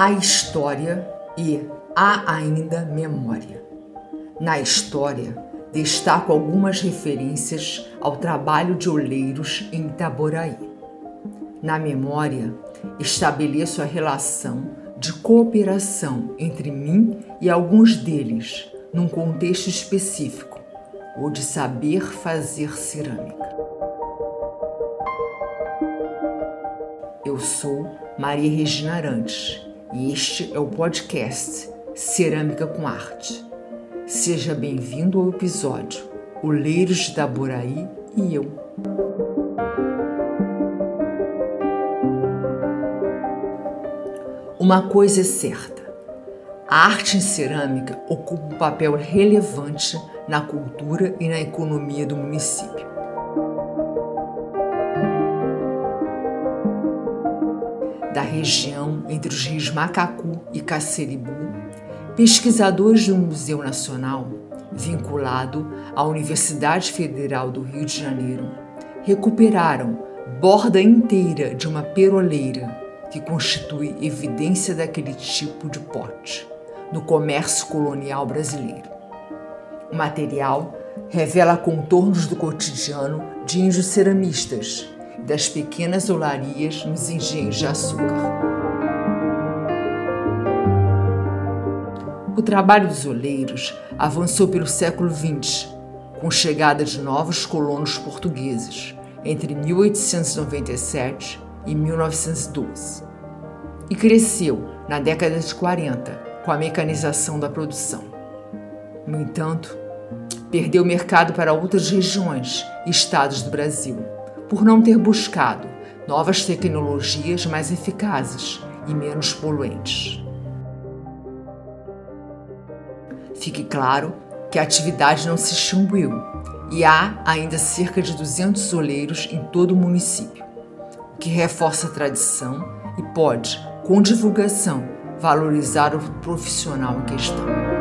a história e há ainda memória. Na história, destaco algumas referências ao trabalho de oleiros em Itaboraí. Na memória, estabeleço a relação de cooperação entre mim e alguns deles, num contexto específico, o de saber fazer cerâmica. Eu sou Maria Regina Arantes e este é o podcast Cerâmica com Arte. Seja bem-vindo ao episódio Oleiros de Itaboraí e eu. Uma coisa é certa: a arte em cerâmica ocupa um papel relevante na cultura e na economia do município. Da região entre os rios Macacu e Caceribu, pesquisadores do Museu Nacional, vinculado à Universidade Federal do Rio de Janeiro, recuperaram borda inteira de uma peroleira que constitui evidência daquele tipo de pote no comércio colonial brasileiro. O material revela contornos do cotidiano de índios ceramistas das pequenas olarias nos engenhos de açúcar. O trabalho dos oleiros avançou pelo século XX, com chegada de novos colonos portugueses entre 1897 e 1912. E cresceu na década de 40 com a mecanização da produção. No entanto, perdeu mercado para outras regiões e estados do Brasil, por não ter buscado novas tecnologias mais eficazes e menos poluentes. Fique claro que a atividade não se extinguiu e há ainda cerca de 200 oleiros em todo o município, o que reforça a tradição e pode, com divulgação, valorizar o profissional em questão.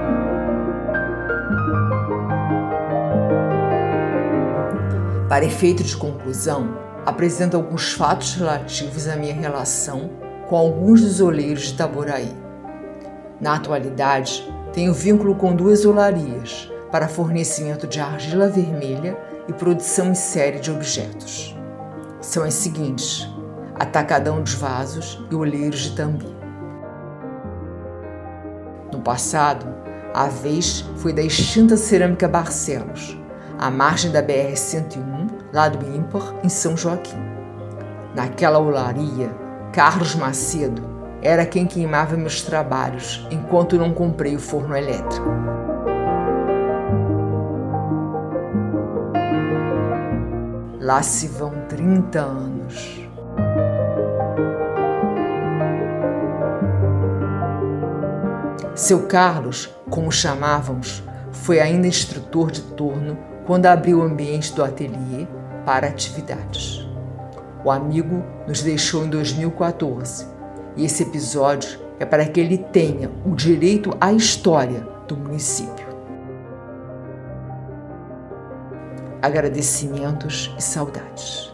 Para efeito de conclusão, apresento alguns fatos relativos à minha relação com alguns dos oleiros de Itaboraí. Na atualidade, tenho vínculo com duas olarias para fornecimento de argila vermelha e produção em série de objetos. São as seguintes: Atacadão dos Vasos e Olheiros de Tambi. No passado, a vez foi da extinta Cerâmica Barcelos, à margem da BR-101, lado ímpar, em São Joaquim. Naquela olaria, Carlos Macedo era quem queimava meus trabalhos enquanto não comprei o forno elétrico. Lá se vão 30 anos. Seu Carlos, como chamávamos, foi ainda instrutor de turno quando abriu o ambiente do ateliê para atividades. O amigo nos deixou em 2014 e esse episódio é para que ele tenha o direito à história do município. Agradecimentos e saudades.